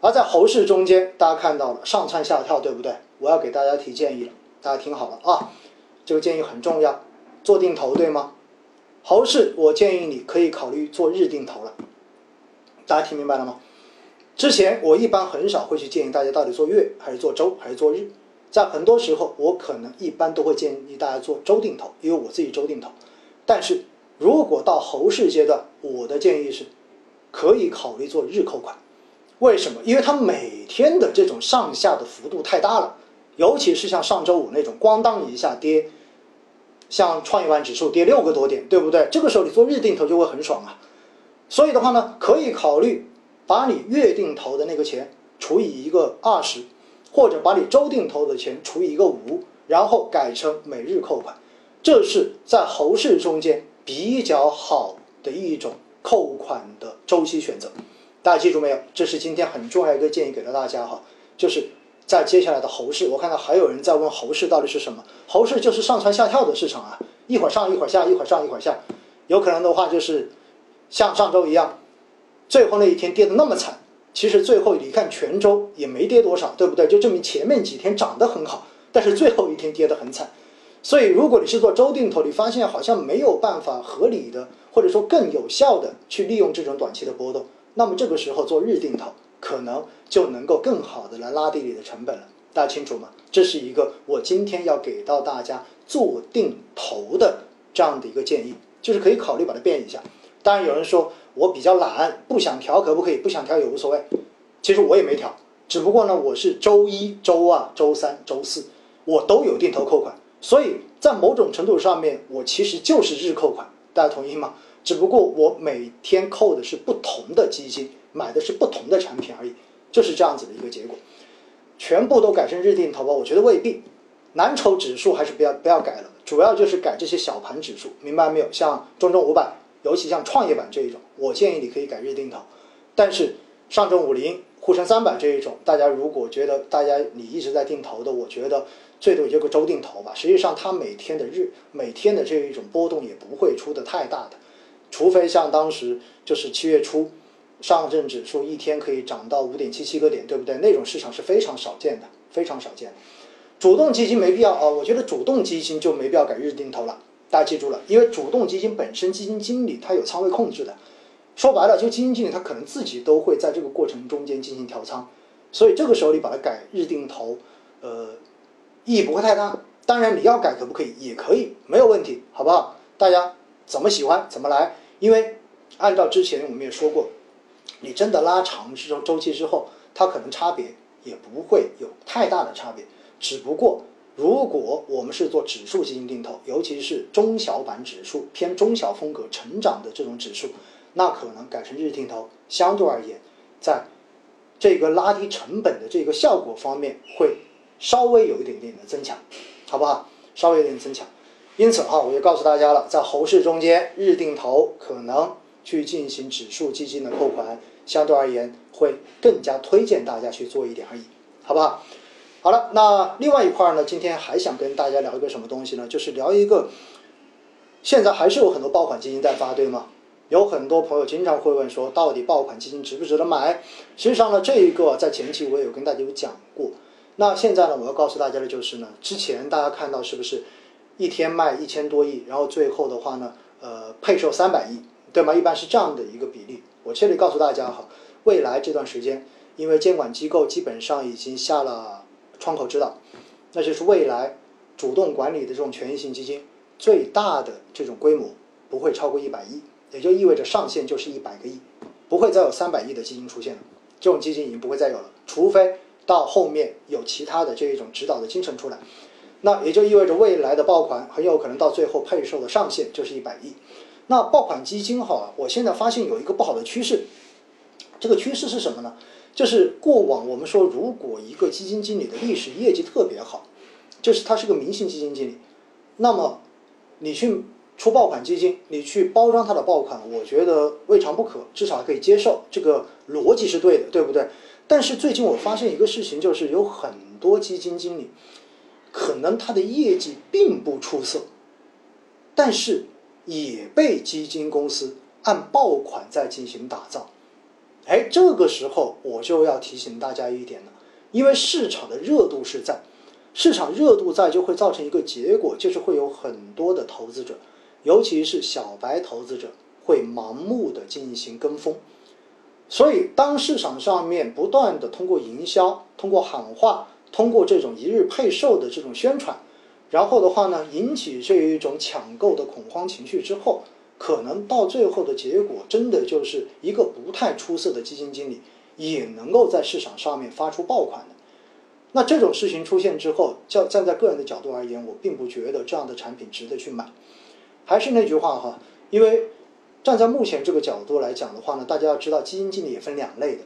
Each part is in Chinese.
而在猴市中间，大家看到了上蹿下跳，对不对？我要给大家提建议了，大家听好了啊，这个建议很重要，做定投对吗？猴市我建议你可以考虑做日定投了，大家听明白了吗？之前我一般很少会去建议大家到底做月还是做周还是做日，在很多时候我可能一般都会建议大家做周定投，因为我自己周定投。但是如果到猴市阶段，我的建议是可以考虑做日扣款。为什么？因为它每天的这种上下的幅度太大了，尤其是像上周五那种咣当一下跌，像创业板指数跌六个多点，对不对？这个时候你做日定投就会很爽啊。所以的话呢，可以考虑把你月定投的那个钱除以一个二十，或者把你周定投的钱除以一个五，然后改成每日扣款，这是在猴市中间比较好的一种扣款的周期选择。大家记住没有？这是今天很重要一个建议给到大家哈，就是在接下来的猴市，我看到还有人在问猴市到底是什么？猴市就是上蹿下跳的市场啊，一会儿上一会儿下，一会儿上一会儿下，有可能的话就是像上周一样，最后那一天跌得那么惨，其实最后你看全周也没跌多少，对不对？就证明前面几天涨得很好，但是最后一天跌得很惨。所以如果你是做周定投，你发现好像没有办法合理的或者说更有效的去利用这种短期的波动。那么这个时候做日定投，可能就能够更好的来拉低你的成本了。大家清楚吗？这是一个我今天要给到大家做定投的这样的一个建议，就是可以考虑把它变一下。当然有人说我比较懒，不想调，可不可以？不想调也无所谓。其实我也没调，只不过呢，我是周一周二周三周四我都有定投扣款，所以在某种程度上面，我其实就是日扣款。大家同意吗？只不过我每天扣的是不同的基金，买的是不同的产品而已，就是这样子的一个结果。全部都改成日定投吧，我觉得未必。蓝筹指数还是不要不要改了，主要就是改这些小盘指数，明白没有？像中证五百，尤其像创业板这一种，我建议你可以改日定投。但是上证五零、沪深三百这一种，大家如果觉得大家你一直在定投的，我觉得最多也就个周定投吧。实际上它每天的日每天的这一种波动也不会出的太大的。除非像当时就是七月初，上证指数一天可以涨到五点七七个点，对不对？那种市场是非常少见的，非常少见。主动基金没必要啊，我觉得主动基金就没必要改日定投了。大家记住了，因为主动基金本身基金经理他有仓位控制的，说白了就基金经理他可能自己都会在这个过程中间进行调仓，所以这个时候你把它改日定投，呃，意义不会太大。当然你要改可不可以？也可以，没有问题，好不好？大家。怎么喜欢怎么来，因为按照之前我们也说过，你真的拉长这种周期之后，它可能差别也不会有太大的差别。只不过如果我们是做指数基金定投，尤其是中小板指数偏中小风格成长的这种指数，那可能改成日定投，相对而言，在这个拉低成本的这个效果方面会稍微有一点点的增强，好不好？稍微有点增强。因此哈，我就告诉大家了，在猴市中间，日定投可能去进行指数基金的扣款，相对而言会更加推荐大家去做一点而已，好不好？好了，那另外一块呢，今天还想跟大家聊一个什么东西呢？就是聊一个，现在还是有很多爆款基金在发，对吗？有很多朋友经常会问说，到底爆款基金值不值得买？实际上呢，这一个在前期我有跟大家有讲过。那现在呢，我要告诉大家的就是呢，之前大家看到是不是？一天卖一千多亿，然后最后的话呢，呃，配售三百亿，对吗？一般是这样的一个比例。我这里告诉大家哈，未来这段时间，因为监管机构基本上已经下了窗口指导，那就是未来主动管理的这种权益型基金最大的这种规模不会超过一百亿，也就意味着上限就是一百个亿，不会再有三百亿的基金出现了。这种基金已经不会再有了，除非到后面有其他的这一种指导的精神出来。那也就意味着未来的爆款很有可能到最后配售的上限就是一百亿。那爆款基金哈，我现在发现有一个不好的趋势，这个趋势是什么呢？就是过往我们说，如果一个基金经理的历史业绩特别好，就是他是个明星基金经理，那么你去出爆款基金，你去包装他的爆款，我觉得未尝不可，至少可以接受，这个逻辑是对的，对不对？但是最近我发现一个事情，就是有很多基金经理。可能它的业绩并不出色，但是也被基金公司按爆款在进行打造。哎，这个时候我就要提醒大家一点了，因为市场的热度是在，市场热度在就会造成一个结果，就是会有很多的投资者，尤其是小白投资者会盲目的进行跟风。所以，当市场上面不断的通过营销、通过喊话、通过这种一日配售的这种宣传，然后的话呢，引起这一种抢购的恐慌情绪之后，可能到最后的结果，真的就是一个不太出色的基金经理也能够在市场上面发出爆款的。那这种事情出现之后，叫站在个人的角度而言，我并不觉得这样的产品值得去买。还是那句话哈，因为。站在目前这个角度来讲的话呢，大家要知道，基金经理也分两类的，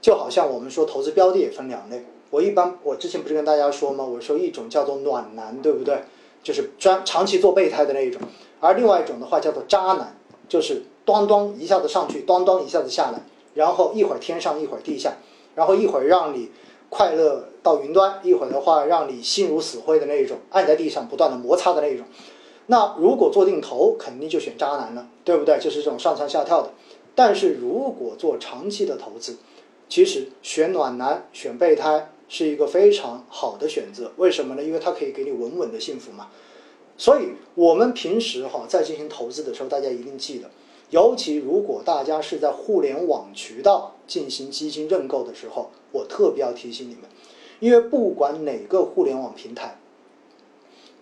就好像我们说投资标的也分两类。我一般我之前不是跟大家说吗？我说一种叫做暖男，对不对？就是专长期做备胎的那一种，而另外一种的话叫做渣男，就是端端一下子上去，端端一下子下来，然后一会儿天上一会儿地下，然后一会儿让你快乐到云端，一会儿的话让你心如死灰的那一种，按在地上不断的摩擦的那一种。那如果做定投，肯定就选渣男了，对不对？就是这种上蹿下跳的。但是如果做长期的投资，其实选暖男、选备胎是一个非常好的选择。为什么呢？因为它可以给你稳稳的幸福嘛。所以我们平时哈在进行投资的时候，大家一定记得，尤其如果大家是在互联网渠道进行基金认购的时候，我特别要提醒你们，因为不管哪个互联网平台。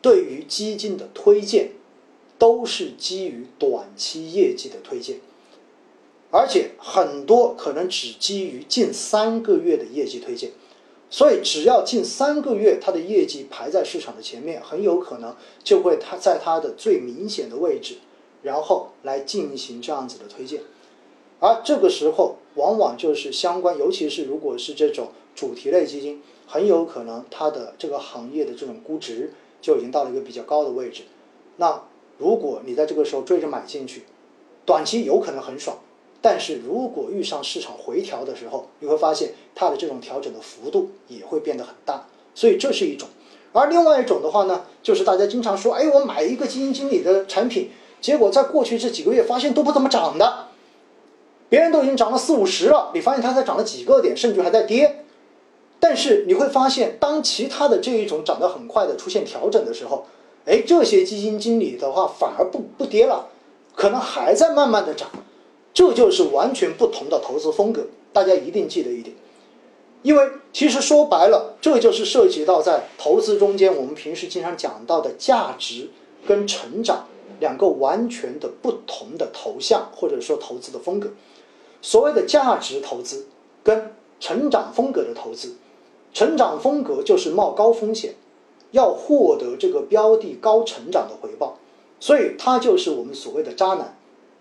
对于基金的推荐，都是基于短期业绩的推荐，而且很多可能只基于近三个月的业绩推荐，所以只要近三个月它的业绩排在市场的前面，很有可能就会它在它的最明显的位置，然后来进行这样子的推荐，而这个时候往往就是相关，尤其是如果是这种主题类基金，很有可能它的这个行业的这种估值。就已经到了一个比较高的位置，那如果你在这个时候追着买进去，短期有可能很爽，但是如果遇上市场回调的时候，你会发现它的这种调整的幅度也会变得很大，所以这是一种。而另外一种的话呢，就是大家经常说，哎，我买一个基金经理的产品，结果在过去这几个月发现都不怎么涨的，别人都已经涨了四五十了，你发现它才涨了几个点，甚至还在跌。但是你会发现，当其他的这一种涨得很快的出现调整的时候，哎，这些基金经理的话反而不不跌了，可能还在慢慢的涨，这就是完全不同的投资风格。大家一定记得一点，因为其实说白了，这就是涉及到在投资中间我们平时经常讲到的价值跟成长两个完全的不同的头像或者说投资的风格。所谓的价值投资跟成长风格的投资。成长风格就是冒高风险，要获得这个标的高成长的回报，所以它就是我们所谓的渣男，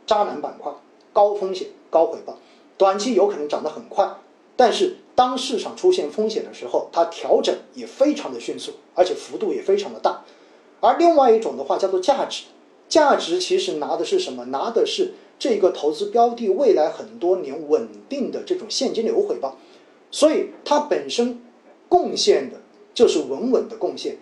渣男板块，高风险高回报，短期有可能涨得很快，但是当市场出现风险的时候，它调整也非常的迅速，而且幅度也非常的大。而另外一种的话叫做价值，价值其实拿的是什么？拿的是这个投资标的未来很多年稳定的这种现金流回报，所以它本身。贡献的就是稳稳的贡献，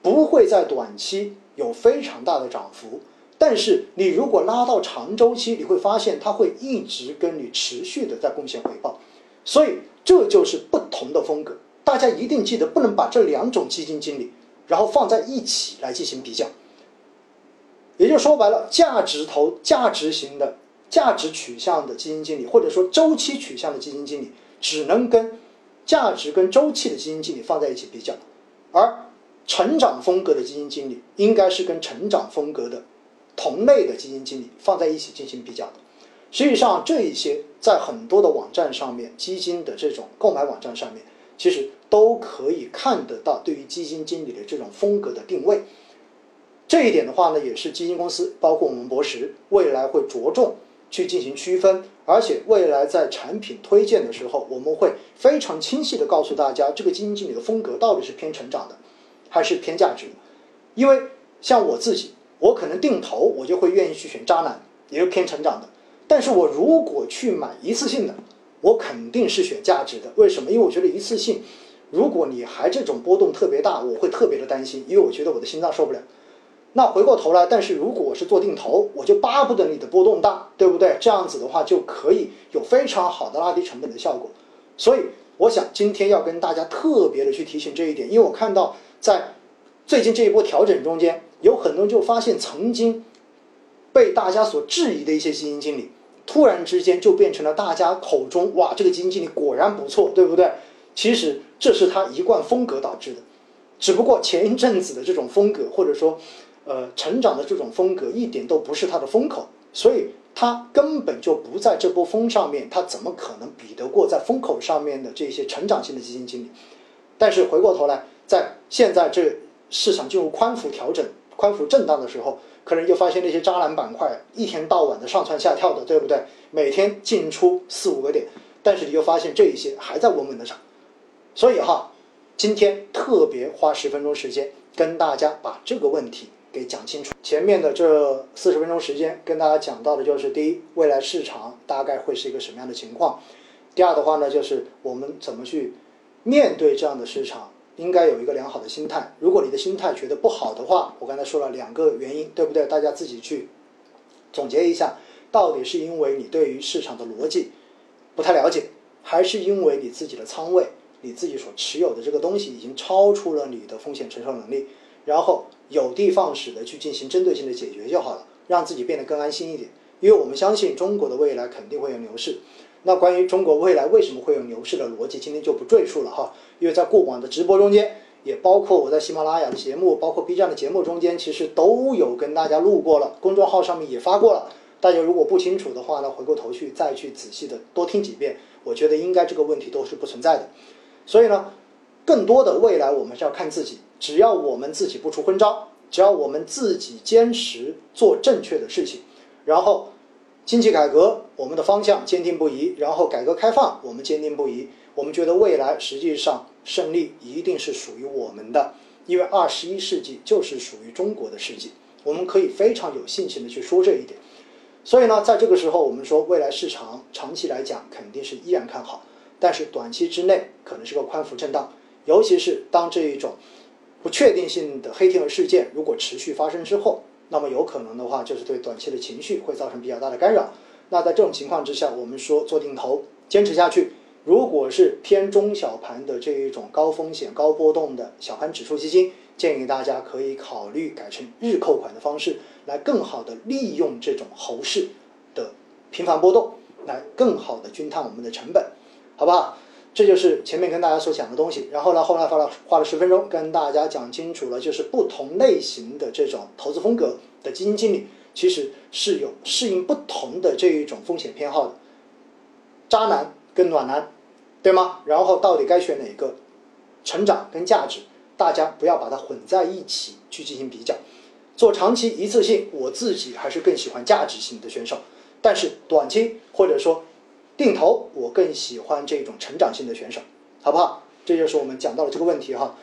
不会在短期有非常大的涨幅，但是你如果拉到长周期，你会发现它会一直跟你持续的在贡献回报，所以这就是不同的风格。大家一定记得，不能把这两种基金经理然后放在一起来进行比较。也就说白了，价值投、价值型的、价值取向的基金经理，或者说周期取向的基金经理，只能跟。价值跟周期的基金经理放在一起比较，而成长风格的基金经理应该是跟成长风格的同类的基金经理放在一起进行比较的。实际上，这一些在很多的网站上面，基金的这种购买网站上面，其实都可以看得到对于基金经理的这种风格的定位。这一点的话呢，也是基金公司，包括我们博时未来会着重。去进行区分，而且未来在产品推荐的时候，我们会非常清晰的告诉大家，这个基金经理的风格到底是偏成长的，还是偏价值的。因为像我自己，我可能定投，我就会愿意去选渣男，也是偏成长的。但是我如果去买一次性的，我肯定是选价值的。为什么？因为我觉得一次性，如果你还这种波动特别大，我会特别的担心，因为我觉得我的心脏受不了。那回过头来，但是如果我是做定投，我就巴不得你的波动大，对不对？这样子的话就可以有非常好的拉低成本的效果。所以我想今天要跟大家特别的去提醒这一点，因为我看到在最近这一波调整中间，有很多人就发现曾经被大家所质疑的一些基金经理，突然之间就变成了大家口中哇，这个基金经理果然不错，对不对？其实这是他一贯风格导致的，只不过前一阵子的这种风格或者说。呃，成长的这种风格一点都不是他的风口，所以他根本就不在这波风上面，他怎么可能比得过在风口上面的这些成长性的基金经理？但是回过头来，在现在这市场进入宽幅调整、宽幅震荡的时候，可能就发现那些渣男板块一天到晚的上蹿下跳的，对不对？每天进出四五个点，但是你就发现这一些还在稳稳的涨，所以哈，今天特别花十分钟时间跟大家把这个问题。给讲清楚。前面的这四十分钟时间，跟大家讲到的就是：第一，未来市场大概会是一个什么样的情况；第二的话呢，就是我们怎么去面对这样的市场，应该有一个良好的心态。如果你的心态觉得不好的话，我刚才说了两个原因，对不对？大家自己去总结一下，到底是因为你对于市场的逻辑不太了解，还是因为你自己的仓位、你自己所持有的这个东西已经超出了你的风险承受能力？然后有的放矢的去进行针对性的解决就好了，让自己变得更安心一点。因为我们相信中国的未来肯定会有牛市。那关于中国未来为什么会有牛市的逻辑，今天就不赘述了哈。因为在过往的直播中间，也包括我在喜马拉雅的节目，包括 B 站的节目中间，其实都有跟大家录过了，公众号上面也发过了。大家如果不清楚的话呢，回过头去再去仔细的多听几遍，我觉得应该这个问题都是不存在的。所以呢，更多的未来我们是要看自己。只要我们自己不出昏招，只要我们自己坚持做正确的事情，然后经济改革我们的方向坚定不移，然后改革开放我们坚定不移，我们觉得未来实际上胜利一定是属于我们的，因为二十一世纪就是属于中国的世纪，我们可以非常有信心的去说这一点。所以呢，在这个时候，我们说未来市场长期来讲肯定是依然看好，但是短期之内可能是个宽幅震荡，尤其是当这一种。不确定性的黑天鹅事件如果持续发生之后，那么有可能的话就是对短期的情绪会造成比较大的干扰。那在这种情况之下，我们说做定投坚持下去，如果是偏中小盘的这一种高风险高波动的小盘指数基金，建议大家可以考虑改成日扣款的方式，来更好的利用这种猴市的频繁波动，来更好的均摊我们的成本，好不好？这就是前面跟大家所讲的东西，然后呢，后来花了花了十分钟跟大家讲清楚了，就是不同类型的这种投资风格的基金经理，其实是有适应不同的这一种风险偏好的，渣男跟暖男，对吗？然后到底该选哪个？成长跟价值，大家不要把它混在一起去进行比较。做长期一次性，我自己还是更喜欢价值型的选手，但是短期或者说。定投，我更喜欢这种成长性的选手，好不好？这就是我们讲到的这个问题哈。